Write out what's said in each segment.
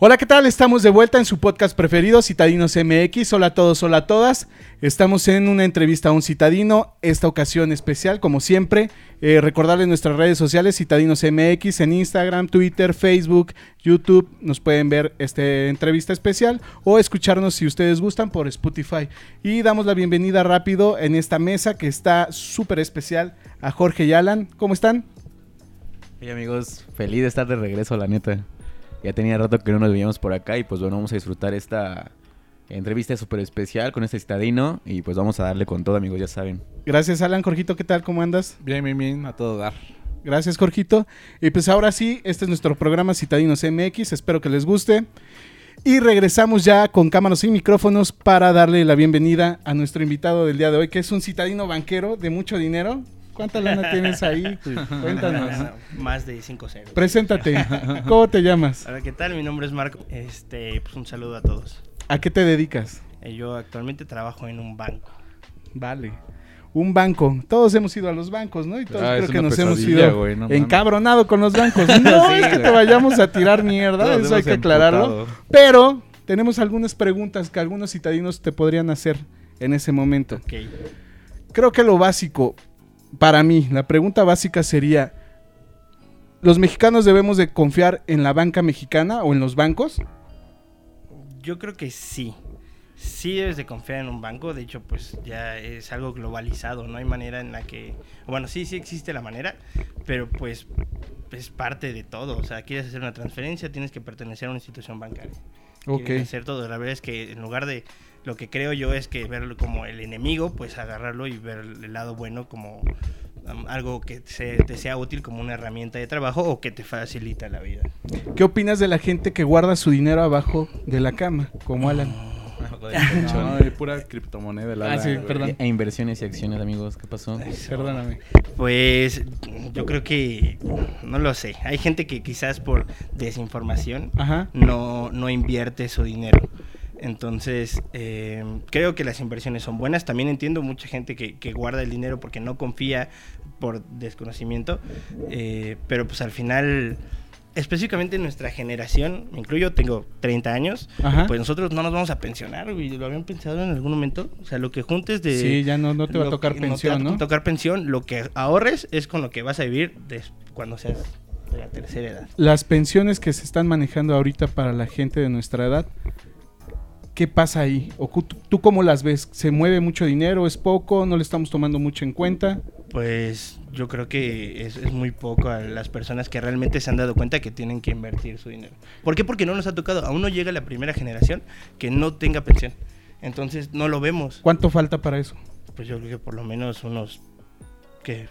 Hola, ¿qué tal? Estamos de vuelta en su podcast preferido, Citadinos MX. Hola a todos, hola a todas. Estamos en una entrevista a un citadino, esta ocasión especial, como siempre. Eh, recordarles nuestras redes sociales, Citadinos MX, en Instagram, Twitter, Facebook, YouTube. Nos pueden ver esta entrevista especial o escucharnos si ustedes gustan por Spotify. Y damos la bienvenida rápido en esta mesa que está súper especial a Jorge y Alan. ¿Cómo están? Hey amigos, feliz de estar de regreso, la neta. Ya tenía rato que no nos veíamos por acá y pues bueno, vamos a disfrutar esta entrevista súper especial con este citadino y pues vamos a darle con todo, amigos, ya saben. Gracias, Alan. Jorgito, ¿qué tal? ¿Cómo andas? Bien, bien, bien, a todo dar. Gracias, Jorgito. Y pues ahora sí, este es nuestro programa Citadinos MX. Espero que les guste. Y regresamos ya con cámaras y micrófonos para darle la bienvenida a nuestro invitado del día de hoy, que es un citadino banquero de mucho dinero. ¿Cuánta lana tienes ahí? Cuéntanos. Más de 5 ceros. Preséntate. ¿Cómo te llamas? Hola, ¿qué tal? Mi nombre es Marco. Este, pues un saludo a todos. ¿A qué te dedicas? Eh, yo actualmente trabajo en un banco. Vale. Un banco. Todos hemos ido a los bancos, ¿no? Y todos Ah, creo que nos hemos ido no mames. encabronado con los bancos. No Sí, es que te vayamos a tirar mierda, Todos eso hay que aclararlo. emputado. Pero tenemos algunas preguntas que algunos citadinos te podrían hacer en ese momento. Ok. Creo que lo básico, para mí, la pregunta básica sería, ¿los mexicanos debemos de confiar en la banca mexicana o en los bancos? Yo creo que sí. Sí debes de confiar en un banco. De hecho, pues ya es algo globalizado. No hay manera en la que... Bueno, sí, sí existe la manera. Pero pues es parte de todo. O sea, quieres hacer una transferencia, tienes que pertenecer a una institución bancaria. Ok. Hacer todo. La verdad es que en lugar de... Lo que creo yo es que verlo como el enemigo, pues agarrarlo y ver el lado bueno como um, algo que se- te sea útil como una herramienta de trabajo o que te facilita la vida. ¿Qué opinas de la gente que guarda su dinero abajo de la cama, como Alan? No, hay pura criptomoneda. la Ah, sí, perdón. E inversiones y acciones, amigos, ¿qué pasó? Perdóname. Pues yo creo que no lo sé. Hay gente que quizás por desinformación Ajá. no, no invierte su dinero. Entonces, eh, creo que las inversiones son buenas. También entiendo mucha gente que, que guarda el dinero porque no confía por desconocimiento. Eh, pero pues al final, específicamente en nuestra generación, me incluyo, tengo 30 años, Ajá. pues nosotros no nos vamos a pensionar, güey. ¿Lo habían pensado en algún momento? O sea, lo que juntes de... sí, ya no, no te va a tocar que- pensión, te ¿no? va a tocar pensión. Lo que ahorres es con lo que vas a vivir cuando seas de la tercera edad. Las pensiones que se están manejando ahorita para la gente de nuestra edad, ¿qué pasa ahí? ¿O tú cómo las ves? ¿Se mueve mucho dinero? ¿Es poco? ¿No le estamos tomando mucho en cuenta? Pues yo creo que es, es muy poco a las personas que realmente se han dado cuenta que tienen que invertir su dinero. ¿Por qué? Porque no nos ha tocado. Aún no llega la primera generación que no tenga pensión. Entonces no lo vemos. ¿Cuánto falta para eso? Pues yo creo que por lo menos unos, que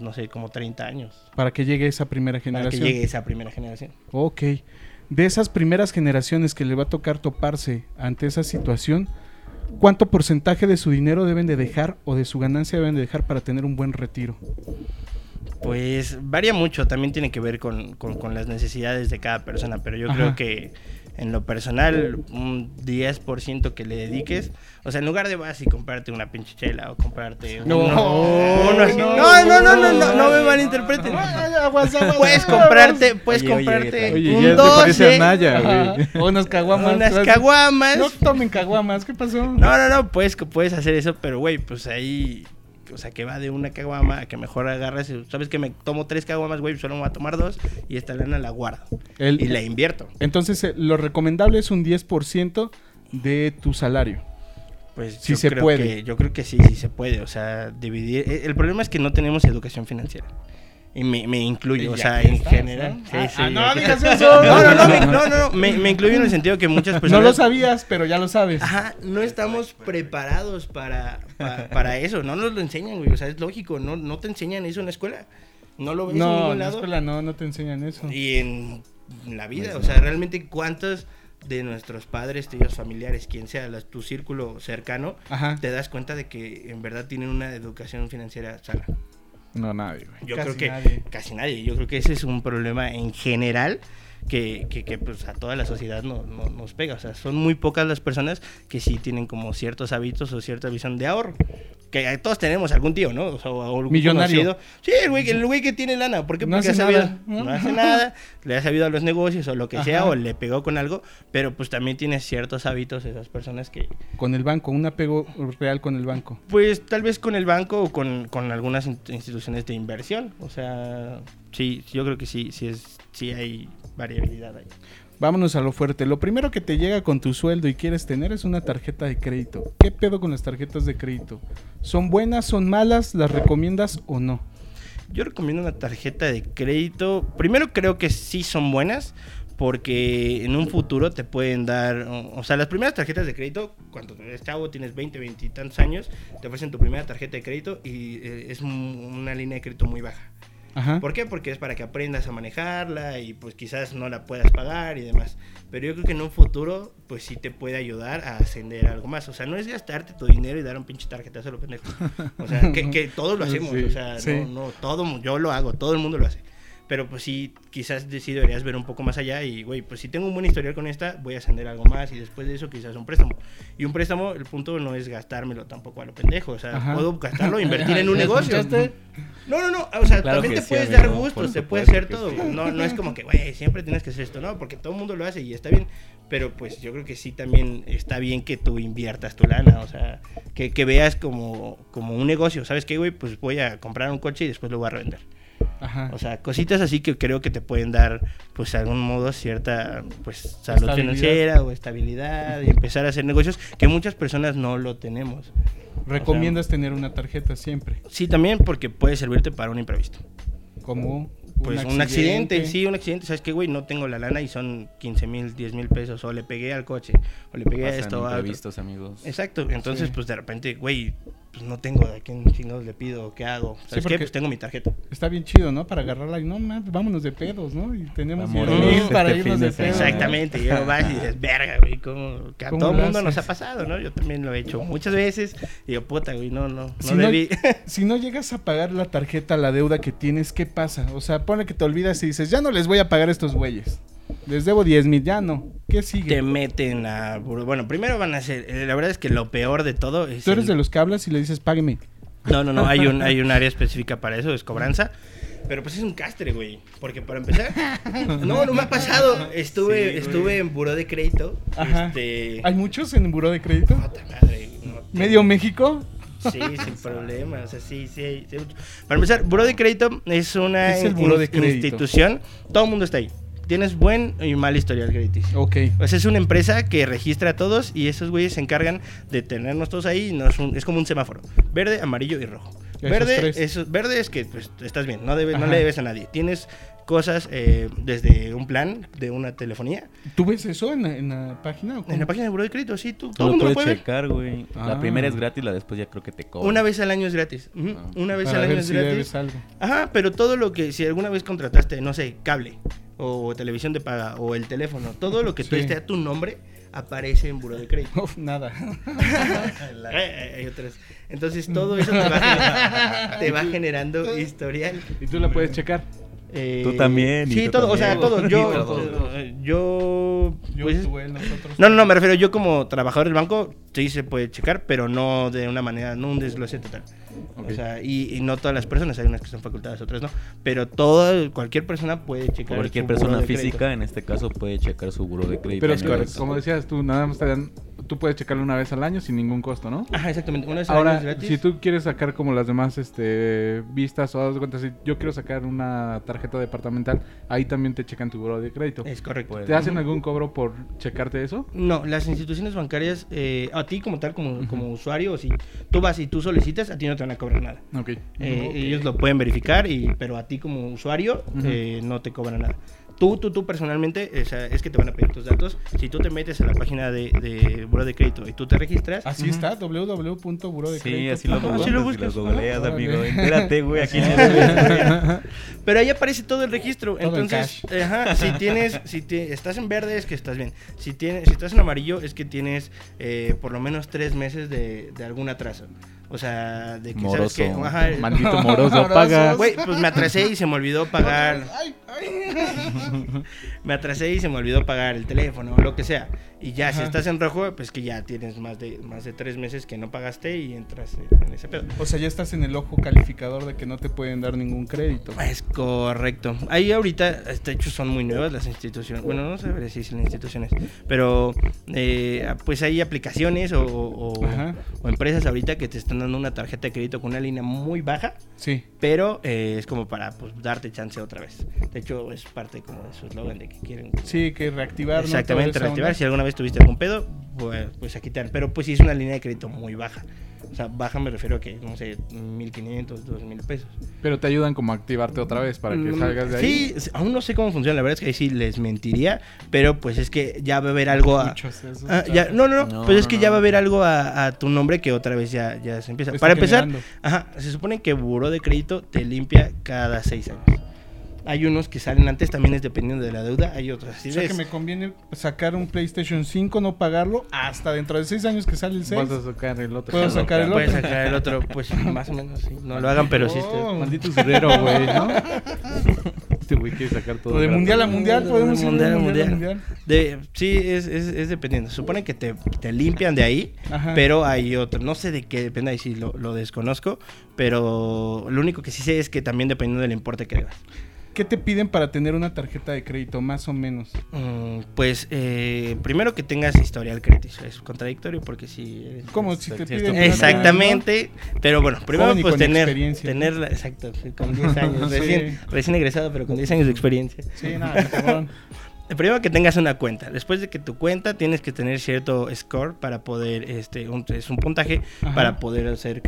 no sé, como 30 años. Para que llegue esa primera Para que generación. llegue esa primera generación. Ok. De esas primeras generaciones que le va a tocar toparse ante esa situación, ¿cuánto porcentaje de su dinero deben de dejar o de su ganancia deben de dejar para tener un buen retiro? Pues varía mucho, también tiene que ver con, con- con las necesidades de cada persona, pero yo Ajá. creo que en lo personal un 10% que le dediques, o sea, en lugar de vas y comprarte una pinche chela o comprarte No, no, no, no, no, no, no, no me malinterpreten. Puedes comprarte, puedes comprarte oye, Oye, un ya te parece 12, a Naya, Ajá. güey. O unas caguamas. unas caguamas. No tomen caguamas, ¿qué pasó? No, no, no, puedes, puedes hacer eso, pero güey, pues ahí, o sea, que va de una caguama a que mejor agarras, sabes que me tomo tres caguamas, güey, solo me voy a tomar dos y esta lana la guardo El- y la invierto. Entonces, eh, lo recomendable es un 10% de tu salario. Pues Sí yo se creo puede. que- yo creo que sí, sí se puede, o sea, dividir. eh, El problema es que no tenemos educación financiera. Y me, me incluyo, o sea, en estás, general. ¿no? Sí, Ah, sí, ah, no ya que- digas eso. No, no, no, me, no, no, no, me, me incluyo en el sentido que muchas No personas. lo sabías, pero ya lo sabes. Ajá, no estamos preparados para, pa- para eso, no nos lo enseñan, güey, o sea, es lógico, no, no te enseñan eso en la escuela, no lo ves en No, ningún en la lado. escuela no, no te enseñan eso. Y en la vida, o sea, realmente cuántos de nuestros padres, tíos, familiares, quien sea, la- tu círculo cercano, Ajá. te das cuenta de que en verdad tienen una educación financiera sana. No, nadie, güey. Yo Casi creo que nadie. casi nadie. Yo creo que ese es un problema en general que, que, que, pues a toda la sociedad no, no- nos pega. O sea, son muy pocas las personas que sí tienen como ciertos hábitos o cierta visión de ahorro. Que todos tenemos algún tío, ¿no? O sea, algún Millonario. conocido. Sí, el güey, el güey que tiene lana. ¿Por qué? No Porque hace ha sabido- nada. No hace nada. Le ha sabido a los negocios o lo que sea, o le pegó con algo. Pero pues también tiene ciertos hábitos esas personas que, Con el banco, un apego real con el banco. pues tal vez con el banco o con, con algunas in- instituciones de inversión. O sea, sí, yo creo que sí, sí, es, sí hay variabilidad ahí. Vámonos a lo fuerte. Lo primero que te llega con tu sueldo y quieres tener es una tarjeta de crédito. ¿Qué pedo con las tarjetas de crédito? ¿Son buenas, son malas? ¿Las recomiendas o no? Yo recomiendo una tarjeta de crédito. Primero creo que sí son buenas porque en un futuro te pueden dar, o sea, las primeras tarjetas de crédito, cuando eres chavo, tienes 20, 20 y tantos años, te ofrecen tu primera tarjeta de crédito y eh, es un- una línea de crédito muy baja. Ajá. ¿Por qué? Porque es para que aprendas a manejarla y pues quizás no la puedas pagar y demás. Pero yo creo que en un futuro pues sí te puede ayudar a ascender algo más. O sea, no es gastarte tu dinero y dar un pinche tarjetazo a lo pendejo. O sea, que, que todos lo hacemos. Sí, o sea, sí. no, no, todo, yo lo hago, todo el mundo lo hace. Pero pues sí, quizás sí deberías ver un poco más allá y, güey, pues si tengo un buen historial con esta, voy a ascender algo más y después de eso quizás un préstamo. Y un préstamo, el punto no es gastármelo tampoco a lo pendejo. O sea, Ajá. puedo gastarlo invertir en un ¿Ya negocio. escuchaste? No, no, no. O sea, Claro también te sí, puedes amigo, dar gustos, te puedes hacer todo. sí. No, no es como que, güey, siempre tienes que hacer esto, no, porque todo el mundo lo hace y está bien. Pero pues yo creo que sí también está bien que tú inviertas tu lana, o sea, que, que veas como, como un negocio. ¿Sabes qué, güey? Pues voy a comprar un coche y después lo voy a revender. Ajá. O sea, cositas así que creo que te pueden dar, pues de algún modo, cierta pues salud financiera o estabilidad y empezar a hacer negocios que muchas personas no lo tenemos. ¿Recomiendas tener una tarjeta siempre? Sí, también porque puede servirte para un imprevisto. Como Pues un accidente, sí, un accidente. ¿Sabes qué, güey? No tengo la lana y son 15 mil, 10 mil pesos. O le pegué al coche, o le pegué a Pasan esto. a otro. imprevistos, amigos. Exacto. Entonces, Sí. pues de repente, güey, pues no tengo de quién chingados le pido, ¿qué hago? ¿Sabes qué? porque- Pues tengo mi tarjeta. Está bien chido, ¿no? Para agarrarla y no, man, vámonos de pedos, ¿no? Y tenemos Vámonos 10 mil este para fin irnos de pedos. ¿no? Exactamente. Y luego vas y dices, verga, güey, como que a ¿Cómo todo el mundo nos ha pasado, ¿no? Yo también lo he hecho muchas veces. Y yo, puta, güey, no, no, no Si no, debí. si no llegas a pagar la tarjeta, la deuda que tienes, ¿qué pasa? O sea, pone que te olvidas y dices, ya no les voy a pagar a estos güeyes. Les debo 10 mil, ya no. ¿Qué sigue? te meten a... Bueno, primero van a ser... eh, La verdad es que lo peor de todo es... Tú eres el- de los que hablas y le dices, págueme. No, no, no, hay un, hay un área específica para eso, es cobranza. Pero pues es un castre, güey. Porque para empezar. No, no me ha pasado. Estuve, Sí, estuve en buró de crédito. Ajá. Este. ¿Hay muchos en buró de crédito? Puta madre, no, ¿Medio México? Sí, sin problema. O sea, sí, sí, sí. Para empezar, buró de crédito es una ¿Qué es el buró de in- crédito? institución. Todo el mundo está ahí. Tienes buen y mal historial crediticio. Ok. Pues es una empresa que registra a todos y esos güeyes se encargan de tenernos todos ahí. y es como un semáforo. Verde, amarillo y rojo. Verde, tres. eso- verde es que pues, estás bien, no, debes, no le debes a nadie. Tienes cosas eh, desde un plan de una telefonía. ¿Tú ves eso en la, en la página? o? En la página de Buró de Crédito, sí, tú, todo Tú el mundo lo puede checar, güey. Ah. La primera es gratis, la después ya creo que te cobran. Una vez al año es gratis. Ah. Una vez Para al año ver es si gratis. debes algo. Ajá, pero todo lo que, si alguna vez contrataste, no sé, cable o televisión de paga o el teléfono, todo lo que tú Sí. esté a tu nombre aparece en Buró de Crédito. Uf, nada. Eh, hay otras. Entonces todo eso te va, te va generando historial. Y tú la puedes checar. Eh, Tú también, Sí, tú todo, o sea, todo. Yo, todos. eh, yo, Yo, pues, nosotros. no, no, no, me refiero yo como trabajador del banco, sí se puede checar, pero no de una manera, no un desglose total. O sea, y, y no todas las personas, hay unas que son facultadas, otras no. Pero toda, cualquier persona puede checar. Cualquier su persona buró de crédito. física, en este caso, puede checar su buro de crédito. Pero es que, como decías tú, nada más te dan. Tú puedes checarlo una vez al año sin ningún costo, ¿no? Ajá, exactamente. Una vez al año Ahora, es gratis. si tú quieres sacar como las demás este, vistas o das cuenta, si yo quiero sacar una tarjeta departamental, ahí también te checan tu buro de crédito. Es correcto. Pues, ¿Te hacen algún cobro por checarte eso? No, las instituciones bancarias, eh, a ti como tal, como, como usuario, si tú vas y tú solicitas, a ti no te van a cobrar nada. Ok. Eh, Ellos lo pueden verificar, y, pero a ti como usuario eh, no te cobran nada. Tú, tú, tú personalmente, o sea, es que te van a pedir tus datos. Si tú te metes a la página de, de Buró de Crédito y tú te registras, Así está, www.burodecrédito. Sí, así lo Ajá, googleas. así lo lo buscas. Entérate, güey. Aquí pero ahí aparece todo el registro. Todo Entonces, ajá, si tienes, si te- estás en verde es que estás bien. Si tienes, si estás en amarillo es que tienes eh, por lo menos tres meses de, de algún atraso. O sea, de que Moroso. sabes que, ajá, Maldito moroso, paga. Güey, pues me atrasé y se me olvidó pagar. me atrasé y se me olvidó pagar el teléfono o lo que sea. Y ya, si estás en rojo, pues que ya tienes más de, más de tres meses que no pagaste y entras en ese pedo. O sea, ya estás en el ojo calificador de que no te pueden dar ningún crédito. Es correcto. Ahí ahorita, de hecho, son muy nuevas las instituciones. Bueno, no sabré si son instituciones, pero eh, pues hay aplicaciones o, o- Ajá. O empresas ahorita que te están dando una tarjeta de crédito con una línea muy baja, Sí. pero eh, es como para pues, darte chance otra vez. De hecho, es parte como de su eslogan de que quieren. Sí, que reactivar. Exactamente, reactivar. Si alguna vez tuviste algún pedo, pues, pues aquí te dan. Pero pues sí es una línea de crédito muy baja. O sea, baja me refiero a que, no sé, 1500, 2000 pesos. Pero te ayudan como a activarte otra vez para que Mm, salgas de ahí. Sí, aún no sé cómo funciona, la verdad es que ahí sí les mentiría, pero pues es que ya va a haber algo a... Esos, Ah, ya, no, no, no, No, pues es que no. ya va a haber algo a, a tu nombre que otra vez ya, ya se empieza. Está Para empezar, generando. ajá, se supone que Buró de Crédito te limpia cada seis años. Hay unos que salen antes, también es dependiendo de la deuda, hay otros así O sea que me conviene sacar un PlayStation 5, no pagarlo, hasta dentro de 6 años que sale el 6. Vas a sacar el otro. Puedo sacar el Puedes otro. sacar el otro, pues más o menos, sí. No lo hagan, pero sí. Oh. Maldito usurero, güey, ¿no? Este güey quiere sacar todo. O de mundial a mundial, De podemos ir de mundial a mundial. De, sí, es, es, es dependiendo. Se supone que te, te limpian de ahí, Ajá. pero hay otro. No sé de qué depende, ahí sí lo, lo desconozco. Pero lo único que sí sé es que también dependiendo del importe que debas. ¿Qué te piden para tener una tarjeta de crédito, más o menos? Mm, pues eh, primero que tengas historial crediticio. Es contradictorio porque si. eres- Como si te piden... Exactamente, pero bueno, primero pues con tener, experiencia. tener la- exacto, con 10 años, Sí. recién, recién egresado, pero con 10 años de experiencia. Sí, nada, cabrón. Primero que tengas una cuenta. Después de que tu cuenta tienes que tener cierto score para poder, este, un, es un puntaje Ajá. para poder hacer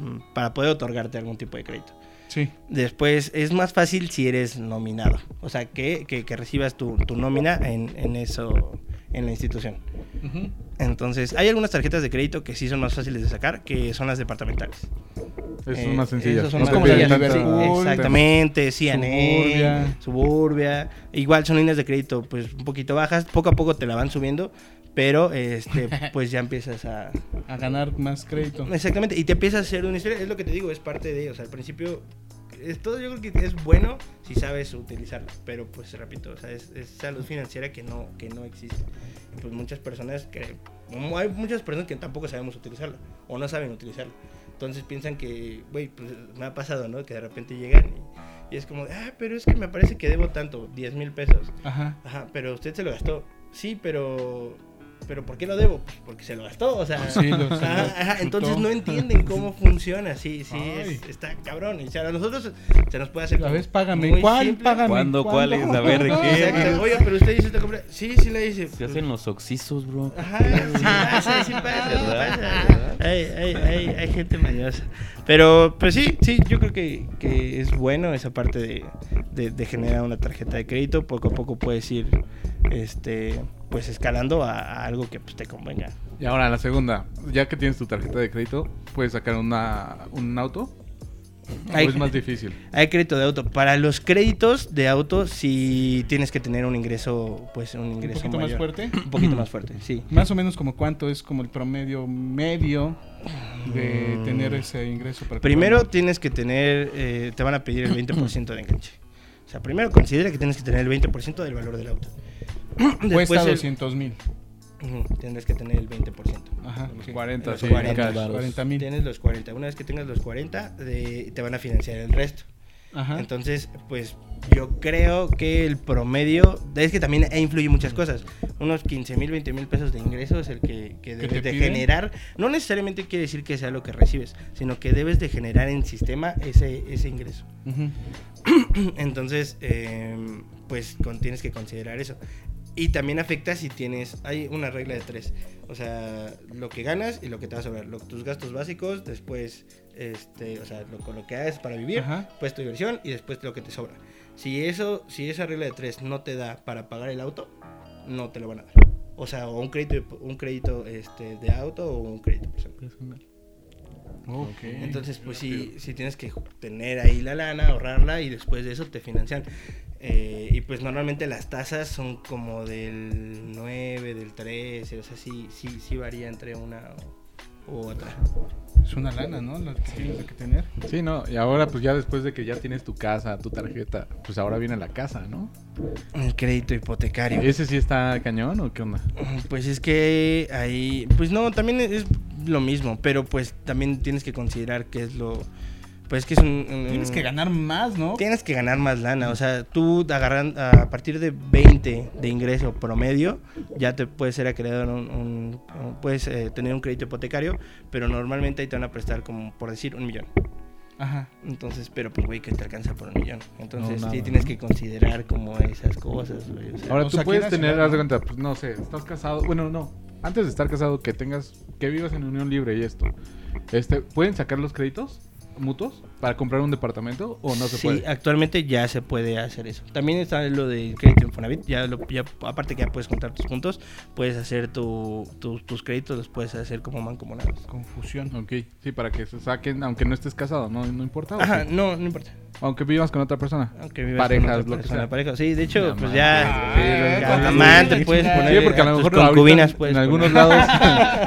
um, para poder otorgarte algún tipo de crédito. Sí. Después es más fácil si eres nominado, o sea que, que, que recibas tu, tu nómina en, en eso, en la institución. Entonces hay algunas tarjetas de crédito que sí son más fáciles de sacar, que son las departamentales. Eh, son más sencillas. esas son No más tanta- Liverpool, Sí, exactamente, sí, Suburbia. Suburbia. Igual son líneas de crédito pues un poquito bajas, poco a poco te la van subiendo, pero este pues ya empiezas a A ganar más crédito. exactamente y te empiezas a hacer una historia, es lo que te digo, es parte de, o sea, al principio es todo yo creo que es bueno si sabes utilizarlo, pero pues repito, o sea, es, es salud financiera que no que no existe. Y, pues muchas personas que hay muchas personas que tampoco sabemos utilizarlo o no saben utilizarlo. Entonces piensan que, güey, pues me ha pasado, ¿no? Que de repente llegan y, y es como, ah, pero es que me parece que debo tanto, 10 mil pesos. Ajá. Ajá, pero usted se lo gastó. Sí, pero. ¿Pero por qué lo debo? Pues porque se lo gastó, o sea. Sí, lo- ajá, se lo ajá, entonces no entienden cómo funciona. Sí, sí, es- está cabrón. Y, o sea, a nosotros se nos puede hacer. A como ver, págame. muy ¿Cuál? simple. Págame. ¿Cuándo? ¿Cuál es? A ver, ¿de qué? Exacto. Oiga, pero usted hizo esta compra. Sí, sí la hice. Se hacen los oxisos, bro. Ajá, sí pasa, sí pasa, sí ¿Verdad? pasa. Hay, hay, hay, gente mañosa. Pero, pues sí, sí, yo creo que, que es bueno esa parte de, de, de generar una tarjeta de crédito. Poco a poco puedes ir, este, pues escalando a, a algo que pues, te convenga. Y ahora la segunda, ya que tienes tu tarjeta de crédito, puedes sacar una, un auto. Hay- ¿O es más difícil? Hay crédito de auto. Para los créditos de auto, sí tienes que tener un ingreso, pues un Un ingreso poquito más fuerte. Un poquito más fuerte, sí. Más o menos como cuánto es como el promedio medio de tener ese ingreso para Primero tienes que tener, eh, te van a pedir el 20% de enganche. O sea, primero considera que tienes que tener el 20% del valor del auto. cuesta el- 200 mil. Tendrás que tener el 20%. Ajá. Los ok. 40, Los sí, 40. cash. 40 mil. Tienes los 40. Una vez que tengas los 40, de- te van a financiar el resto. Ajá. Entonces, pues yo creo que el promedio, es que también influye muchas cosas. Unos 15 mil, 20 mil pesos de ingreso es el que, que debes de piden? generar. No necesariamente quiere decir que sea lo que recibes, sino que debes de generar en sistema ese, ese ingreso. Ujú. Entonces, eh, pues con- tienes que considerar eso. Y también afecta si tienes, hay una regla de tres, o sea, lo que ganas y lo que te va a sobrar, lo- tus gastos básicos, después, este, o sea, lo, con lo que haces para vivir, Ajá. pues tu inversión y después lo que te sobra. Si eso, si esa regla de tres no te da para pagar el auto, no te lo van a dar. O sea, o un crédito, un crédito este, de auto o un crédito personal. Ok. Entonces, pues sí, sí tienes que tener ahí la lana, ahorrarla y después de eso te financian. Eh, y pues normalmente las tasas son como del 9, del 13, o sea, sí, sí, sí varía entre una u otra. Es una lana, ¿no? La que tienes que tener. Sí, no, y ahora pues ya después de que ya tienes tu casa, tu tarjeta, pues ahora viene la casa, ¿no? El crédito hipotecario. ¿Ese sí está cañón o qué onda? Pues es que ahí, pues no, también es lo mismo, pero pues también tienes que considerar que es lo, pues que es un... un- Tienes que ganar más, ¿no? Tienes que ganar más lana, o sea, tú agarran a partir de 20 de ingreso promedio, ya te puedes ser acreedor a un, un- un- puedes eh, tener un crédito hipotecario, pero normalmente ahí te van a prestar como por decir un millón. Ajá. Entonces, pero pues güey, que te alcanza por un millón. Entonces, nada, sí tienes ¿no? que considerar como esas cosas, güey. o sea. Ahora O tú sea, puedes tener, haz de cuenta, pues no sé, estás casado, bueno, no, antes de estar casado que tengas, que vivas en unión libre y esto, este, ¿pueden sacar los créditos mutuos para comprar un departamento o no se sí, puede? actualmente ya se puede hacer eso. También está lo del crédito Infonavit. Ya, lo, ya aparte que ya puedes contar tus puntos, puedes hacer tu, tu- tus créditos, los puedes hacer como mancomunados. Confusión. Ok, sí, para que se saquen, aunque no estés casado, no, no importa. ¿o Ajá, sí? no, no importa. Aunque vivas con otra persona. Aunque vivas Parejas, con otra lo que persona, sea. pareja. Sí, de hecho, pues ya. Sí, ya, ¿cuántos amante puedes poner. Sí, porque a lo mejor ahorita concubinas puedes en algunos poner. lados,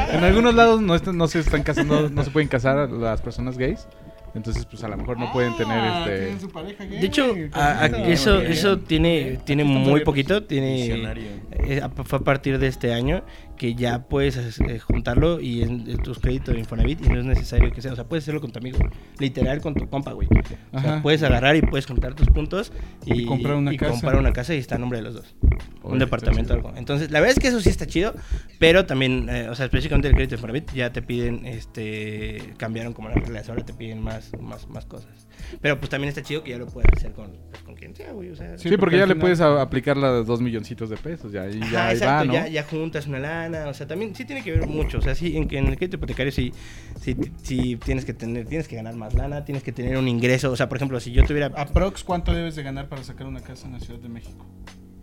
en algunos lados no, est- no se están casando, no se pueden casar las personas gays. Entonces, pues a lo mejor no pueden tener Ah, este. tienen su pareja gay, De hecho, a- eso, eso tiene, tiene muy poquito. Tiene, Visionario. eh, fue a partir de este año que ya puedes eh, juntarlo y en, en tus créditos de Infonavit y no es necesario que sea. O sea, puedes hacerlo con tu amigo. Literal con tu compa, güey. O sea, puedes agarrar y puedes juntar tus puntos y, Y comprar una y casa. comprar una casa y está a nombre de los dos. Oye, un departamento algo. Entonces, la verdad es que eso sí está chido, pero también, eh, o sea, específicamente el crédito de Infonavit ya te piden, este, cambiaron como las reglas, ahora te piden más, más, más cosas. Pero pues también está chido que ya lo puedas hacer con, pues, con quien sea, güey, o sea. Sí, porque, porque ya le final- puedes a- aplicar las dos milloncitos de pesos. Ya, y ya Ajá, ahí exacto, va, ¿no? ya, ya juntas una lana, o sea, también sí tiene que ver mucho, o sea, sí, en, en el crédito hipotecario sí, sí, sí tienes que tener, tienes que ganar más lana, tienes que tener un ingreso, o sea, por ejemplo, si yo tuviera, Aprox, ¿cuánto debes de ganar para sacar una casa en la Ciudad de México?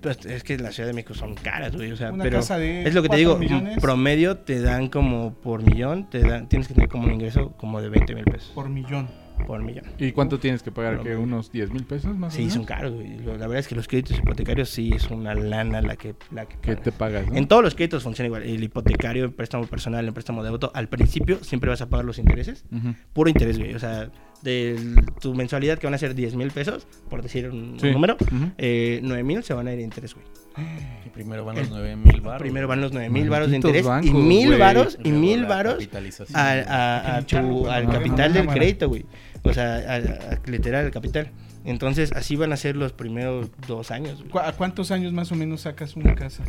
pues, es que la Ciudad de México son caras, güey, o sea, Una pero casa de es lo que te digo, millones. promedio te dan como por millón, te dan, tienes que tener como un ingreso como de 20 mil pesos Por millón. Por millón. ¿Y cuánto tienes que pagar? ¿Que unos 10 mil pesos más o Sí, menos? son caros, güey. La verdad es que los créditos hipotecarios sí es una lana la que, la que Que te pagas. ¿no? En todos los créditos funciona igual. El hipotecario, el préstamo personal, el préstamo de auto, al principio siempre vas a pagar los intereses. Puro interés, güey. O sea, de tu mensualidad que van a ser 10 mil pesos, por decir un, número, Ujú. eh, 9 mil se van a ir a interés, güey. Y primero van los 9 mil baros. Primero van los 9 mil varos de interés y mil varos y mil tu- al capital del crédito, güey. O sea, a, a- literal, al capital. Entonces, así van a ser los primeros dos años. güey. ¿Cu- ¿A cuántos años más o menos sacas una casa?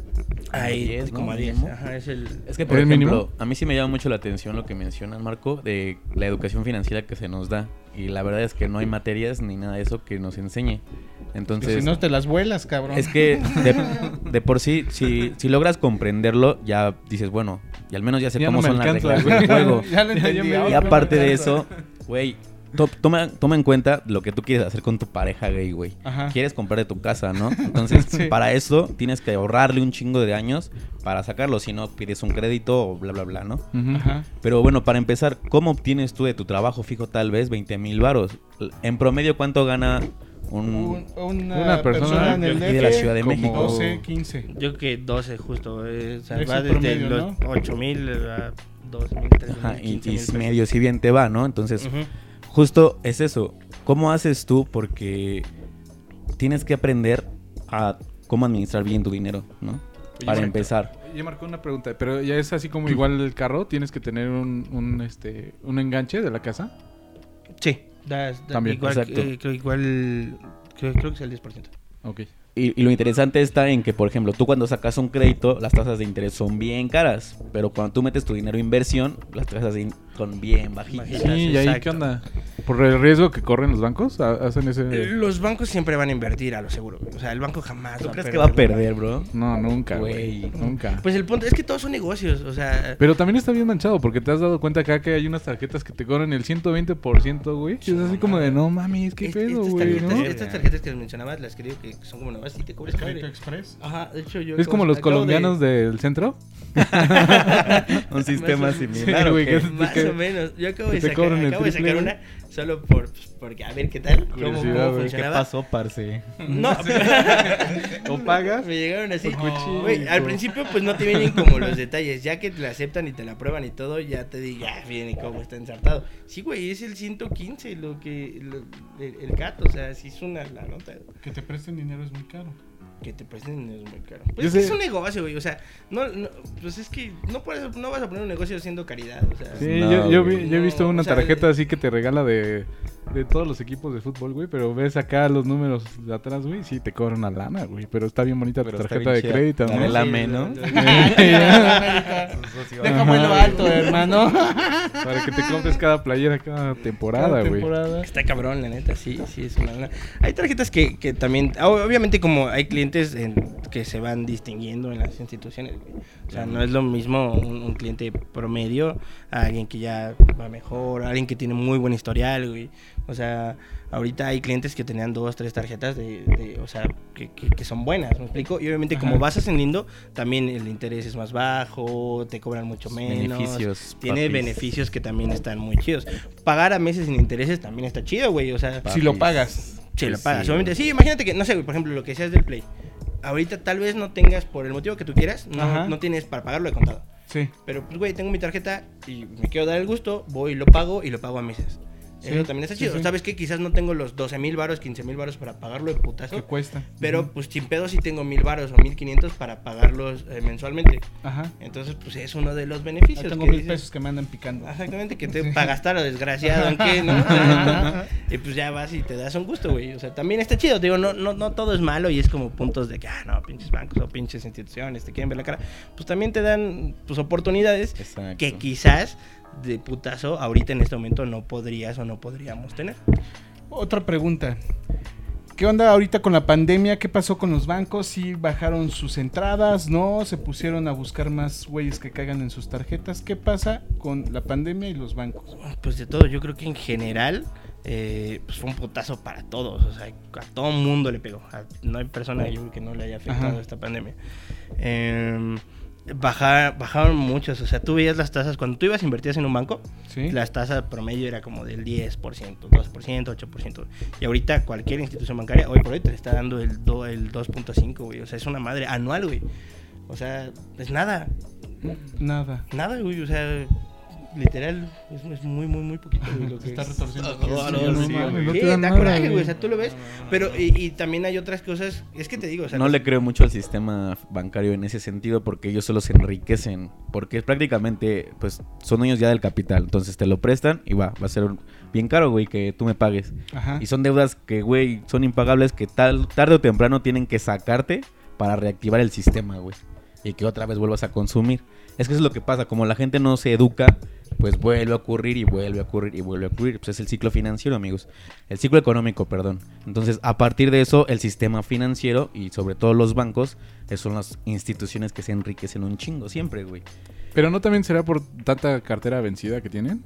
Ahí, 10, ¿no? como a 10. Mínimo. Ajá, es el... Es que, por ¿El ejemplo, mínimo? a mí sí me llama mucho la atención lo que mencionas, Marco, de la educación financiera que se nos da. Y la verdad es que no hay materias ni nada de eso que nos enseñe. Entonces, si no te las vuelas, cabrón. es que de, de por sí, si, si logras comprenderlo, ya dices, bueno, y al menos ya sé Ya no cómo son las reglas del juego. ya lo Ya- Y aparte de eso, güey, to- toma, toma en cuenta lo que tú quieres hacer con tu pareja gay, güey. Ajá. Quieres comprar tu casa, ¿no? Entonces, Sí. para eso tienes que ahorrarle un chingo de años para sacarlo, si no pides un crédito o bla, bla, bla, ¿no? Ajá. Pero bueno, para empezar, ¿cómo obtienes tú de tu trabajo fijo tal vez 20 mil varos? En promedio, ¿cuánto gana un... Un- una, Una persona persona, en el aquí de la Ciudad de como- México? 12, 15. Yo creo que 12 justo. eh, o sea, va desde promedio, los ¿no? 8 mil a 2 mil, 3 Ajá, mil, y, 15 y medio si bien te va, ¿no? Entonces, Ujú. Justo es eso. ¿Cómo haces tú? Porque tienes que aprender a cómo administrar bien tu dinero, ¿no? Oye, Para Marco, empezar. Ya marcó una pregunta, pero ya es así como igual el carro, tienes que tener un, un, este, un enganche de la casa. Sí, da- También, igual, exacto. eh, creo igual, creo, creo que es el 10%. Ok. Y, y lo interesante está en que, por ejemplo, tú cuando sacas un crédito, las tasas de interés son bien caras. Pero cuando tú metes tu dinero a inversión, las tasas de in- son bien bajitas. Sí, ¿y ahí qué onda? ¿Por el riesgo que corren los bancos? ¿Ha- ¿Hacen ese...? Los bancos siempre van a invertir a lo seguro. O sea, el banco jamás ¿Tú va crees a que va a perder, bro? No, nunca, güey. Nunca. Pues el punto es que todos son negocios. O sea, Pero también está bien manchado, porque te has dado cuenta acá que hay unas tarjetas que te cobran el 120%, güey. Sí, es así no, como de, no. qué es- pedo, estas, güey, estas tarjetas que les mencionabas, las que digo que son como nuevas, sí te cobras Crédito padre. Express. Ajá, de hecho yo... Es como los de- colombianos del centro. Un sistema similar. Sí, ¿o güey, qué? O menos. Yo acabo de sacar, acabo de sacar una solo por, pues, porque a ver qué tal, cómo, cómo güey. ¿Qué ¿Qué funcionaba. pasó, parce? No, ¿O pagas? me llegaron así. Güey, al principio pues no te vienen como los detalles, ya que te la aceptan y te la prueban y todo, ya te digo, ya viene cómo está ensartado. Sí, güey, es el 115 lo que lo- el, el gato, o sea, sí es una la nota. Que te presten dinero es muy caro. Que te presten es muy caro. Pues es, que sé- es un negocio, güey. O sea, no, no, pues es que no, puedes, no vas a poner un negocio haciendo caridad. O sea, Sí, No, yo, yo, güey. vi- yo he visto No, una o sea, tarjeta el- así que te regala de, de todos los equipos de fútbol, güey, pero ves acá los números de atrás, güey, sí te cobran una lana, güey, pero está bien bonita tu tarjeta de crédito, ¿no? de la Sí, me, lo- ¿no? lo- Déjame en lo alto, hermano. Para que te compres cada playera cada temporada, güey. Está cabrón, la neta, sí, sí, es una lana. Hay tarjetas que, que también, obviamente como hay clientes en- que se van distinguiendo en las instituciones, güey. O sea, no es lo mismo un, un cliente promedio a alguien que ya va mejor, a alguien que tiene muy buen historial, güey. O sea, ahorita hay clientes que tenían dos, tres tarjetas de, de- o sea, que, que- que son buenas, ¿me explico? Y obviamente como Ajá. basas en Lindo, también el interés es más bajo, te cobran mucho menos. Beneficios, Tiene papis. beneficios que también están muy chidos. Pagar a meses sin intereses también está chido, güey. O sea, Si lo Papis. pagas. Si lo sí, pagas. Obviamente, sí, imagínate que, no sé, por ejemplo, lo que seas del Play. Ahorita tal vez no tengas, por el motivo que tú quieras, no, no tienes para pagarlo de contado. Sí. Pero, pues, güey, tengo mi tarjeta y me quiero dar el gusto, voy y lo pago y lo pago a meses. Sí, Eso también está sí, chido. sí. ¿Sabes qué? Quizás no tengo los 12 mil varos, 15 mil varos para pagarlo de putazo. ¿Qué cuesta? Pero, pues, sin pedo sí tengo mil varos o mil quinientos para pagarlos eh, mensualmente. Ajá. Entonces, pues, es uno de los beneficios. tengo que mil dices, pesos que me andan picando. Exactamente, que te para gastar lo desgraciado, ¿en qué, no? y pues ya vas y te das un gusto, güey. O sea, también está chido, digo, no, no, no todo es malo y es como puntos de que, ah, no, pinches bancos o pinches instituciones te quieren ver la cara. Pues también te dan, pues, oportunidades Exacto. que quizás de putazo ahorita en este momento no podrías o no podríamos tener. Otra pregunta. ¿Qué onda ahorita con la pandemia? ¿Qué pasó con los bancos? ¿Sí bajaron sus entradas? ¿No? ¿Se pusieron a buscar más güeyes que caigan en sus tarjetas? ¿Qué pasa con la pandemia y los bancos? Pues de todo, yo creo que en general eh, pues fue un putazo para todos, o sea, a todo mundo le pegó. A- no hay persona yo creo que no le haya afectado Ajá. esta pandemia. Eh, baja- bajaron muchos, o sea, tú veías las tasas, cuando tú ibas a invertir en un banco, ¿Sí? las tasas promedio era como del 10%, 2%, 8%. Y ahorita cualquier institución bancaria, hoy por hoy, te está dando el, do- el 2.5, güey. O sea, es una madre anual, güey. O sea, es nada. Nada. Nada, güey. O sea, literal, es, es muy, muy, muy poquito, güey. Lo que está es. retorciendo dan da coraje, güey. O sea, tú lo ves. Pero, y, y también hay otras cosas. Es que te digo, o sea, no los- le creo mucho al sistema bancario en ese sentido porque ellos solo se enriquecen. Porque prácticamente, pues, son dueños ya del capital. Entonces te lo prestan y va, va a ser un- bien caro, güey, que tú me pagues. Ajá. Y son deudas que, güey, son impagables que tal, tarde o temprano tienen que sacarte para reactivar el sistema, güey. Y que otra vez vuelvas a consumir. Es que eso es lo que pasa. Como la gente no se educa, pues vuelve a ocurrir y vuelve a ocurrir y vuelve a ocurrir. Pues es el ciclo financiero, amigos. El ciclo económico, perdón. Entonces, a partir de eso, el sistema financiero y sobre todo los bancos son las instituciones que se enriquecen un chingo siempre, güey. Pero no también será por tanta cartera vencida que tienen.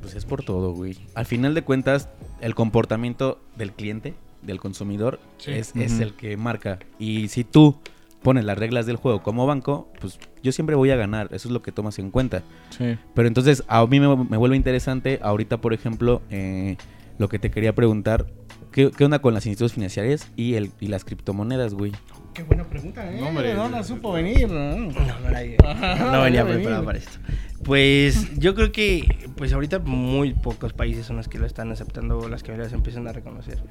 Pues es por todo, güey. Al final de cuentas, el comportamiento del cliente, del consumidor, Sí. es, es el que marca. Y si tú pones las reglas del juego como banco, pues yo siempre voy a ganar. Eso es lo que tomas en cuenta. Sí. Pero entonces, a mí me, me vuelve interesante, ahorita, por ejemplo, eh, lo que te quería preguntar, ¿qué, qué onda con las instituciones financieras y, el, y las criptomonedas, güey? Qué buena pregunta, ¿eh? No, hombre. no la supo venir. ¿no? No, no, la- Ajá, no venía preparado para esto. Pues yo creo que pues ahorita muy pocos países son los que lo están aceptando, las que las empiezan a reconocer.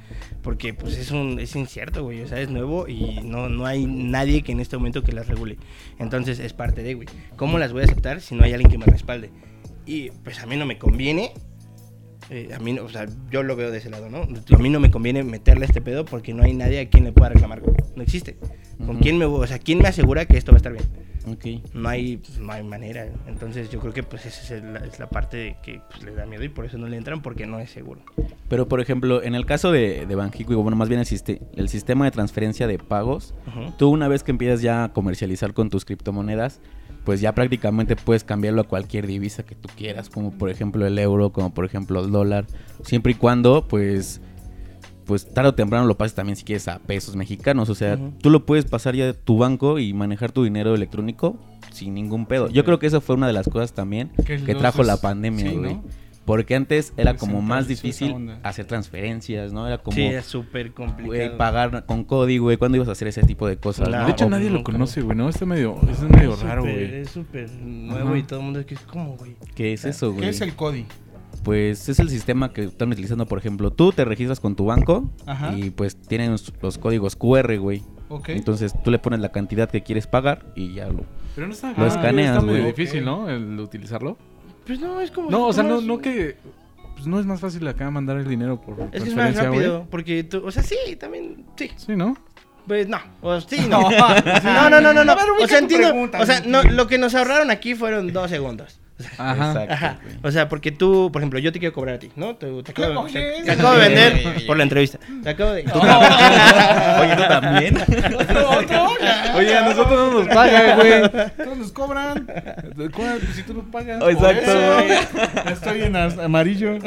Porque pues es un es incierto, güey, o sea, es nuevo y no, no hay nadie que en este momento que las regule. Entonces es parte de, güey. ¿Cómo las voy a aceptar si no hay alguien que me respalde? Y pues a mí no me conviene eh, a mí, no- o sea, yo lo veo de ese lado, ¿no? A mí no me conviene meterle este pedo porque no hay nadie a quien le pueda reclamar. No existe. ¿Con quién me, o sea, quién me asegura que esto va a estar bien? Ok. no hay, pues, no hay manera. Entonces yo creo que pues esa es la, es la parte de que pues, le da miedo y por eso no le entran porque no es seguro. Pero, por ejemplo, en el caso de, de Banjico, y bueno, más bien el, siste- el sistema de transferencia de pagos, tú una vez que empiezas ya a comercializar con tus criptomonedas, pues ya prácticamente puedes cambiarlo a cualquier divisa que tú quieras, como por ejemplo el euro, como por ejemplo el dólar, siempre y cuando pues pues tarde o temprano lo pases también si quieres a pesos mexicanos, o sea, Ujú. tú lo puedes pasar ya de tu banco y manejar tu dinero electrónico sin ningún pedo. Yo creo que eso fue una de las cosas también Que trajo la pandemia, sí. ¿no? Porque antes era como más difícil hacer transferencias, ¿no? Era como Sí, es súper güey, complicado. pagar con código, güey. ¿Cuándo ibas a hacer ese tipo de cosas? Claro. no? De hecho, nadie lo conoce, güey, ¿no? Está medio, es medio Es raro, güey. Es súper nuevo Ajá. y todo el mundo es que es como, güey. ¿Qué es eso, güey? ¿Qué es el CODI? Pues es el sistema que están utilizando, por ejemplo, tú te registras con tu banco Ajá. y pues tienen los- los códigos QR, güey. Ok. Entonces tú le pones la cantidad que quieres pagar y ya lo... Pero no está, Lo escaneas, está medio güey. difícil, ¿no? El utilizarlo. Pues no, es como. No, o sea, no, no que... Pues no es más fácil acá mandar el dinero por Es que es más rápido. Porque tú. O sea, sí, también. Sí. Sí, ¿no? Pues no, o sí, no. No, no, no, no, no. O sea, tu entiendo. pregunta, O sea, no, lo que nos ahorraron aquí fueron dos segundos. Ajá. Exacto, Ajá. güey. O sea, porque tú, por ejemplo, yo te quiero cobrar a ti, ¿no? Te, te acabo, Oye, te- oye, te acabo de vender oye, oye. por la entrevista. Te acabo de. Oye, ¿tú también? Oye, a nosotros no nos pagan, güey. Todos nos cobran. Pues si tú nos pagas. Exacto, güey. Estoy en amarillo.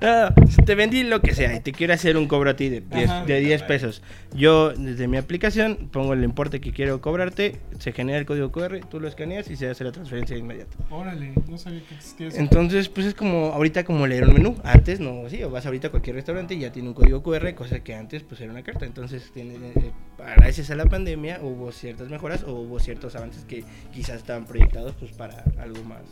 No, te vendí lo que sea y te quiero hacer un cobro a ti de 10, Ajá. de 10 pesos. Yo, desde mi aplicación, pongo el importe que quiero cobrarte, se genera el código QR, tú lo escaneas y se hace la transferencia inmediata. Órale, no sabía que existía eso. Entonces, pues es como ahorita como leer un menú. Antes no, sí, o vas ahorita a cualquier restaurante y ya tiene un código QR, cosa que antes pues era una carta. Entonces, tiene, eh, gracias a la pandemia hubo ciertas mejoras o hubo ciertos avances que quizás estaban proyectados pues para algo más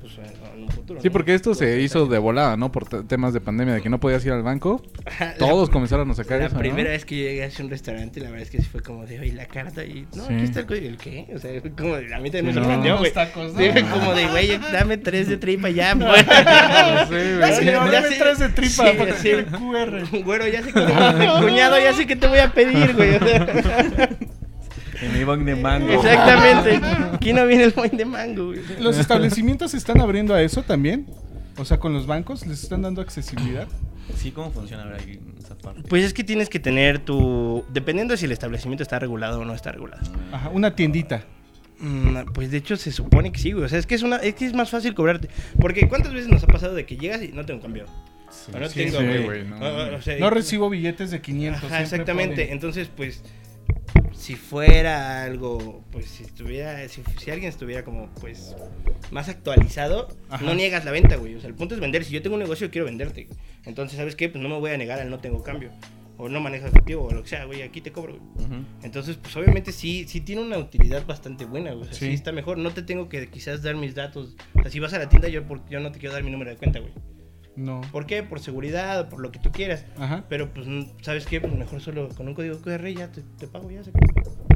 pues en, en un futuro. Sí, ¿no? porque esto se hizo de volada, ¿no? Por te- temas de pandemia, de que no podías ir al banco. Ajá, la- Todos comenzaron a sacar La eso, ¿no? primera vez que yo llegué a un restaurante, la verdad es que sí fue como de, oye, la carta y... No, Sí. aquí está el código. ¿El qué? O sea, fue como de, a mí también me Sí, no. sorprendió, güey. ¿no? Sí, como de, güey, dame tres de tripa ya. Ya, güey. señor, Ya dame sé. tres de tripa Sí, para sí. el QR. Güero, ya sé que te voy a... Cuñado, ya sé que te voy a pedir, güey. En mi bank de mango. Exactamente. Aquí no viene el wine de mango, güey. ¿Los establecimientos se están abriendo a eso también? O sea, con los bancos, ¿les están dando accesibilidad? Sí, ¿cómo funciona ahora ahí en esa parte? Pues es que tienes que tener tu... Dependiendo si el establecimiento está regulado o no está regulado. Ajá, una tiendita. Mm, Pues de hecho se supone que sí, güey. O sea, es que es una, es que es más fácil cobrarte. Porque ¿cuántas veces nos ha pasado de que llegas y no tengo cambio? No sí, tengo, sí, güey. güey, no. O- o sea, No recibo billetes de 500. Ajá, exactamente. ponen. Entonces, pues, si fuera algo, pues, si estuviera, si, si alguien estuviera como, pues, más actualizado, Ajá. no niegas la venta, güey. O sea, el punto es vender. Si yo tengo un negocio, quiero venderte. Entonces, ¿sabes qué? Pues no me voy a negar al no tengo cambio. O no manejo efectivo, o lo que sea, güey, aquí te cobro, güey. Entonces, pues obviamente sí, sí tiene una utilidad bastante buena, güey. O sea, sí. Sí. está mejor. No te tengo que quizás dar mis datos. O sea, si vas a la tienda, yo, yo no te quiero dar mi número de cuenta, güey. No. ¿Por qué? Por seguridad, por lo que tú quieras. Ajá. Pero pues, ¿sabes qué? Pues mejor solo con un código QR ya te, te pago, ya se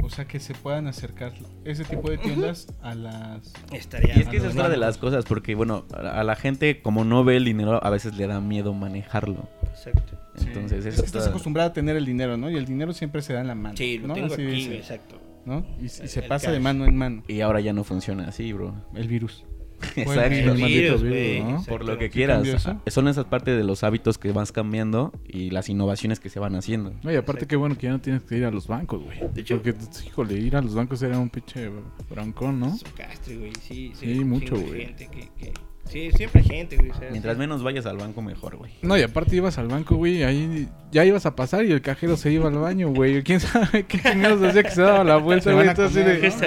O sea, que se puedan acercar ese tipo de tiendas a las... Estaría. Y es que esa es otra de las cosas, porque bueno, a la gente como no ve el dinero, a veces le da miedo manejarlo. Exacto. Entonces, es eso que estás está- acostumbrado a tener el dinero, ¿no? Y el dinero siempre se da en la mano. Sí, lo ¿no? tengo Así aquí, exacto. ¿no? Y, y se El pasa cash. de mano en mano. Y ahora ya no funciona así, bro. El virus. Exacto. virus, virus. ¿no? exacto. Por lo que ¿Sí quieras. eso? Son esas partes de los hábitos que vas cambiando y las innovaciones que se van haciendo. No, y aparte qué bueno que ya no tienes que ir a los bancos, güey. De hecho- Porque, híjole, ir a los bancos era un pinche broncón, ¿no? Güey. Sí, sí. Sí, mucho, güey. gente que- que- Sí, siempre hay gente, güey. o sea, Mientras menos vayas al banco, mejor, güey. No, y aparte ibas al banco, güey, ahí ya ibas a pasar y el cajero se iba al baño, güey. ¿Quién sabe qué chingados hacía que se daba la vuelta, güey?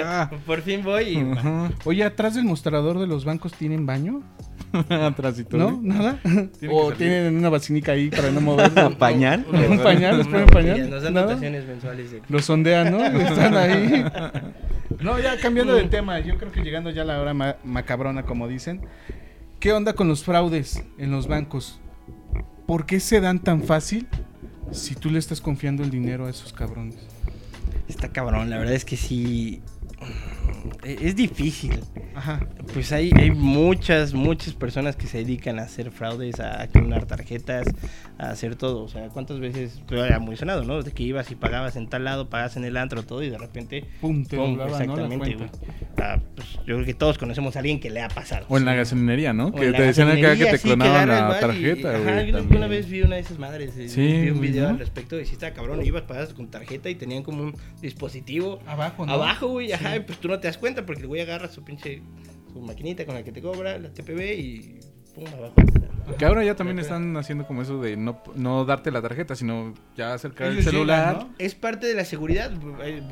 ah, Por fin voy y... Oye, atrás del mostrador de los bancos tienen baño, Atrás y todo, ¿no? ¿Nada? O tienen una vacinica ahí para no moverse. ¿Pañal? ¿Un pañal? ¿Les Una ponen pañal? Nos dan ¿Nada? dotaciones mensuales de... Los sondean, ¿no? Están ahí. No, ya cambiando de tema, yo creo que llegando ya a la hora ma- macabrona, como dicen. ¿Qué onda con los fraudes en los bancos? ¿Por qué se dan tan fácil si tú le estás confiando el dinero a esos cabrones? Está cabrón, la verdad es que sí... Es difícil. Ajá. Pues hay, hay muchas, muchas personas que se dedican a hacer fraudes, a clonar tarjetas, a hacer todo. O sea, ¿cuántas veces? Pero era muy sonado, ¿no? De que ibas y pagabas en tal lado, pagas en el antro, todo, y de repente... Pum, te pum, ¿no? Exactamente, güey. Ah, pues, yo creo que todos conocemos a alguien que le ha pasado. O en la gasolinería, ¿no? O Que te decían acá que te sí, clonaban la vas y- tarjeta, ajá, güey. yo una vez vi una de esas madres. eh, Sí, vi un güey, video ¿no? al respecto y sí está cabrón. Ibas, pagas con tarjeta y tenían como un dispositivo Abajo, ¿no? abajo, güey. Ajá, Sí. Pues tú no te das cuenta porque el güey agarra su pinche su maquinita con la que te cobra, la TPB y pum, abajo. Que ahora ya también están haciendo como eso de no, no darte la tarjeta, sino ya acercar el Ellos celular. llegan, ¿no? Es parte de la seguridad. eh,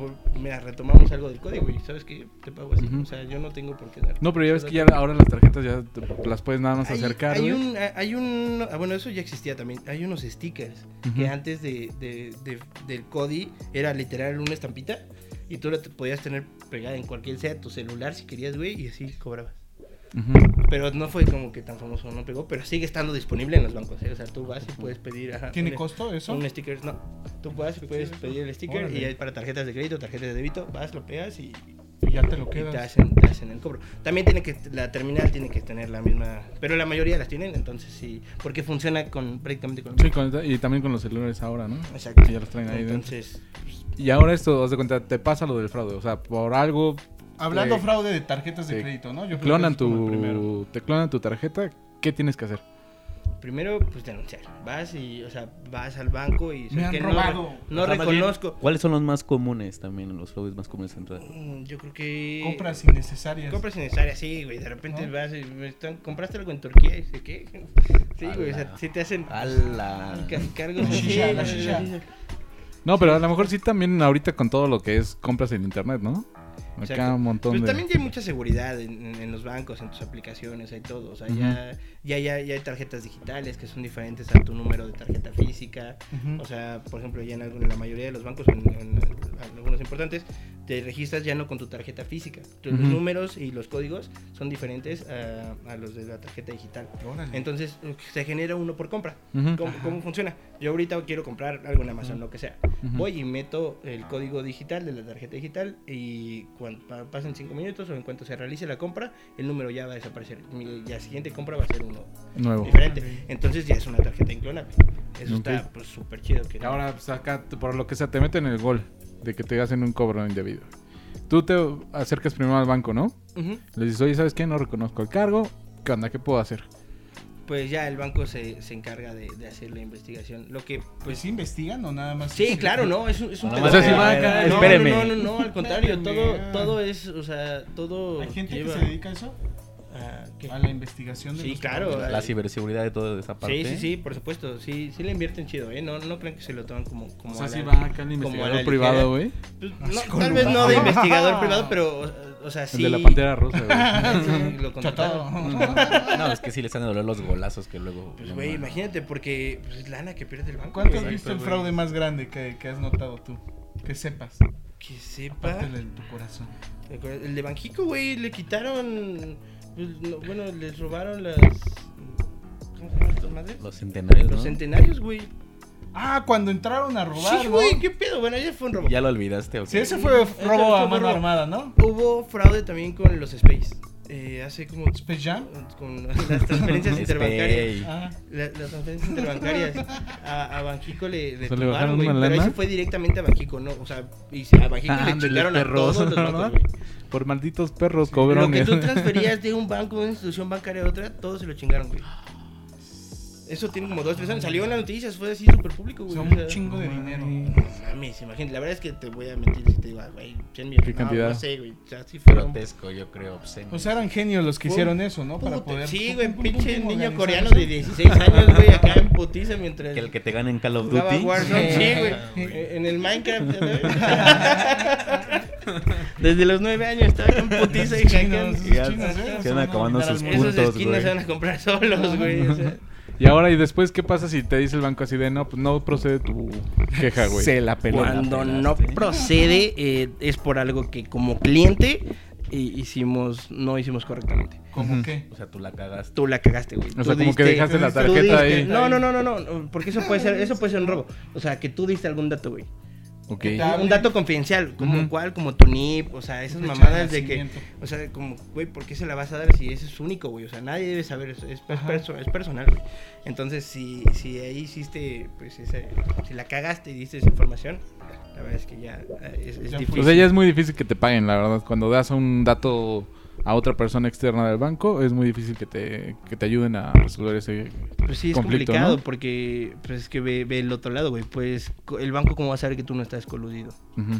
Mira, retomamos algo del código y sabes que te pago así. Ujú. O sea, yo no tengo por qué dar. No, pero ya ves que ya ahora las tarjetas ya te- las puedes nada más Hay, acercar, hay güey. un, hay un, ah, bueno, eso ya existía también. Hay unos stickers que antes de, de- de- del CODI era literal una estampita y tú la te podías tener pegada en cualquier sea tu celular si querías, güey, y así cobrabas. Pero no fue como que tan famoso, no pegó, pero sigue estando disponible en los bancos, ¿eh? O sea, tú vas y puedes pedir, ajá, ¿Tiene un- costo eso? Un sticker, no. Tú vas y puedes pedir el sticker Órale. y hay para tarjetas de crédito, tarjetas de débito, vas, lo pegas y, Y ya te lo y quedas. te hacen, te hacen el cobro. También tiene que, la terminal tiene que tener la misma, pero la mayoría las tienen, entonces sí, porque funciona con prácticamente con Sí, con- y también con los celulares ahora, ¿no? Exacto. Que ya los traen ahí dentro. Entonces, pues, Y ahora esto, haz de cuenta, te pasa lo del fraude. O sea, por algo Hablando Eh, fraude de tarjetas de te crédito, ¿no? Yo creo que clonan tu, te clonan tu tarjeta, ¿qué tienes que hacer? Primero, pues denunciar. Vas y, o sea, vas al banco y... No robado. re- No, O sea, más bien, reconozco. ¿Cuáles son los más comunes también, los fraudes más comunes en red? Mm, Yo creo que... Compras innecesarias. Compras innecesarias, sí, güey. De repente ¿No? vas y están- compraste algo en Turquía y dice, ¿qué? Sí, güey, o sea, si te hacen ¡Hala! ca- cargos. La. No, pero a lo mejor sí también ahorita con todo lo que es compras en internet, ¿no? Acá Exacto. un montón Pero de... también ya hay mucha seguridad en, los bancos, en tus aplicaciones, hay todo. O sea, ya, ya, ya, ya hay tarjetas digitales que son diferentes a tu número de tarjeta física. O sea, por ejemplo, ya en, algún- en la mayoría de los bancos, en, en algunos importantes, te registras ya no con tu tarjeta física. Los números y los códigos son diferentes a, a los de la tarjeta digital. Órale. Entonces, eh, se genera uno por compra. ¿Cómo, cómo funciona? Yo ahorita quiero comprar algo en Amazon, lo que sea. Voy y meto el código digital de la tarjeta digital y cuando pa- pasen 5 minutos o en cuanto se realice la compra, el número ya va a desaparecer. Mi la siguiente compra va a ser uno Nuevo. diferente. Entonces ya es una tarjeta inclonable. Eso está pues súper chido. Que Y ahora, pues acá, por lo que sea, te meten el gol de que te hacen un cobro indebido. Tú te acercas primero al banco, ¿no? Ujú. Le dices, oye, ¿sabes qué? No reconozco el cargo. ¿Qué onda? ¿Qué puedo hacer? Pues ya el banco se, se encarga de, de hacer la investigación. Lo que Pues pues sí investigan o nada más. Sí, claro, no, es un, es un No, o sea, si pedote. va acá, no, espéreme. No, no, no, no, al contrario, todo, todo es, o sea, todo ¿Hay gente lleva que se dedica a eso? A- ¿qué? A la investigación de Sí, los claro. La ciberseguridad de toda esa parte. Sí, sí, sí, por supuesto, sí, sí le invierten chido, ¿eh? No, no creen que se lo toman como, como O sea, a si va acá el investigador privado, güey. Pues, no, tal vez no de investigador privado, pero, o, sea, sí. El de la pantera rosa, güey. Sí, lo contrataron. Chatado. No, es que sí les han de doler los golazos que luego. Pues, güey, imagínate, porque pues, es lana que pierde el banco. ¿Cuánto has visto el fraude más grande que, que has notado tú? Que sepas. Que sepa. De tu corazón. El de Banjico, güey, le quitaron. Pues, no, bueno, les robaron las. ¿Cómo se llaman estas madres? Los centenarios, Los ¿no? centenarios, güey. Ah, cuando entraron a robar, Sí, ¿no? güey, qué pedo. Bueno, ya fue un robo. Ya lo olvidaste, ¿o qué? Sí, ese fue Ese robo fue a mano robo. armada, ¿no? Hubo fraude también con los Space. Eh, hace como. Space Jam. Con las transferencias interbancarias. Ah, La- las transferencias interbancarias a, a Banjico le, le O sea, ¿le tumbaron, bajaron güey, una pero lana? ese fue directamente a Banjico, ¿no? O sea, y se- a Banjico le chingaron a todos. Por malditos perros, Lo que cobrones. tú transferías de un banco, de una institución bancaria a otra, todos se lo chingaron, güey. Eso tiene como dos, tres años. Salió en las noticias, fue así súper público, güey. son o sea, un chingo de dinero. No mames, imagínate. La verdad es que te voy a mentir si te digo, ah, güey, 100 millones. ¿Qué No, cantidad? No sé, güey. O sea, sí fueron. Grotesco, yo creo, obsceno. O sea, eran genios los que hicieron eso, ¿no? Para poder. Sí, güey, pinche niño coreano de 16 años, güey, acá en putiza mientras. Que el que te gane en Call of Duty. Warzone, sí, güey. En el Minecraft. Desde los 9 años estaba en putiza y hackeando. se ¿eh? van a sus al mundo. Esos puntos, skins güey. se van a comprar solos, güey. o sea. Y ahora, ¿y después qué pasa si te dice el banco así de no, pues no procede tu queja, güey? Se la peló. Cuando no procede eh, es por algo que como cliente eh, hicimos no hicimos correctamente. ¿Cómo Ujú. qué? O sea, tú la cagaste. Tú la cagaste, güey. O Tú sea, como que dejaste la tarjeta ahí. No, no, no, no, no, porque eso puede ser eso puede ser un robo. O sea, que tú diste algún dato, güey. Un dato confidencial, como cual, como tu NIP, o sea, esas mamadas de que, o sea, como, güey, ¿por qué se la vas a dar si ese es único, güey? O sea, nadie debe saber eso, es, es, Ajá. perso- es personal, güey. Entonces, si, si ahí hiciste, pues, ese, si la cagaste y diste esa información, la verdad es que ya eh, es, es Ya difícil. O sea, ya es muy difícil que te paguen, la verdad. Cuando das un dato a otra persona externa del banco, es muy difícil que te, que te ayuden a resolver ese Pues sí, es conflicto, complicado ¿no? porque, pues, es que ve, ve el otro lado, güey. Pues, el banco, ¿cómo va a saber que tú no estás coludido? Ujú.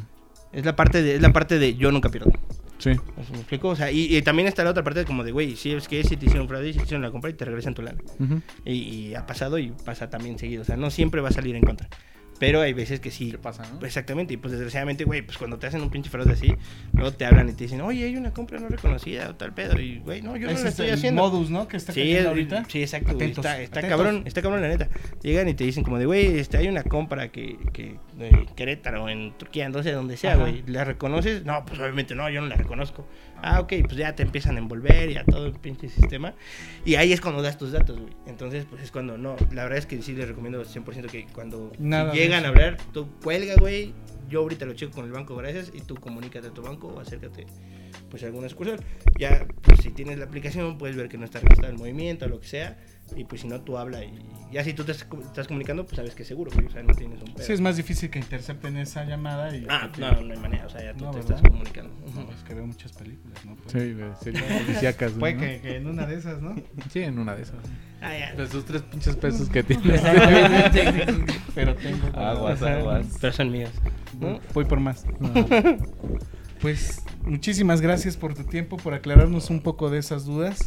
Es la parte de, es la parte de yo nunca pierdo. Sí. ¿Así ¿Me explico? O sea, y, y también está la otra parte como de, güey, si es que si te hicieron fraude, si te hicieron la compra y te regresan tu lana. Ujú. Y, y ha pasado y pasa también seguido. O sea, no siempre va a salir en contra. Pero hay veces que sí. ¿Qué pasa, no? Exactamente. Y pues desgraciadamente, güey, pues cuando te hacen un pinche fraude así, luego te hablan y te dicen, oye, hay una compra no reconocida o tal pedo. Y, güey, no, yo no la es estoy el haciendo. modus, ¿no? Que está Sí, cayendo es- ahorita. sí, exacto. güey. Está está atentos. cabrón, está cabrón la neta. Llegan y te dicen como de, güey, este, hay una compra que, que de Querétaro, en Turquía, no sé, donde sea, Ajá. güey. ¿La reconoces? No, pues obviamente no, yo no la reconozco. Ah, ok, pues ya te empiezan a envolver y a todo el pinche sistema. Y ahí es cuando das tus datos, güey. Entonces, pues es cuando no. La verdad es que sí les recomiendo 100% que cuando Nada llegan a hablar, tú cuelga, güey. Yo ahorita lo checo con el banco, gracias. Y tú comunícate a tu banco o acércate, pues, a alguna sucursal. Ya, pues, si tienes la aplicación, puedes ver que no está registrado el movimiento o lo que sea. Y pues, si no, tú habla. Y ya si tú te estás, comunicando, pues sabes que es seguro. O sea, no tienes un pedo. Sí, es más difícil que intercepten esa llamada y... Ah, no, no hay manera. O sea, ya tú No, te ¿verdad? estás comunicando. No, es que veo muchas películas, ¿no? Pues, Sí, series policíacas, Puede ¿no? que, que en una de esas, ¿no? Sí, en una de esas. Ah, ya. Sus tres pinches pesos que tienes. Pero tengo... Aguas, aguas. Pero son míos. ¿No? Voy por más. Pues muchísimas gracias por tu tiempo, por aclararnos un poco de esas dudas.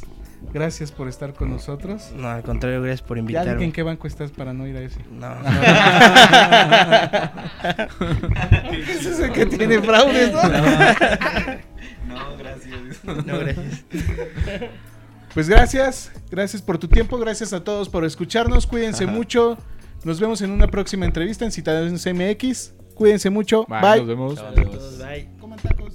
Gracias por estar con nosotros. No, al contrario, gracias por Ya invitarme. en qué banco estás para no ir a ese. No, Ese es el que tiene fraudes, ¿no? No, gracias. no, gracias. Pues gracias, gracias por tu tiempo, gracias a todos por escucharnos, cuídense mucho. Nos vemos en una próxima entrevista en Ciudadanos MX. Cuídense mucho. Bye. bye. Nos vemos. Bye.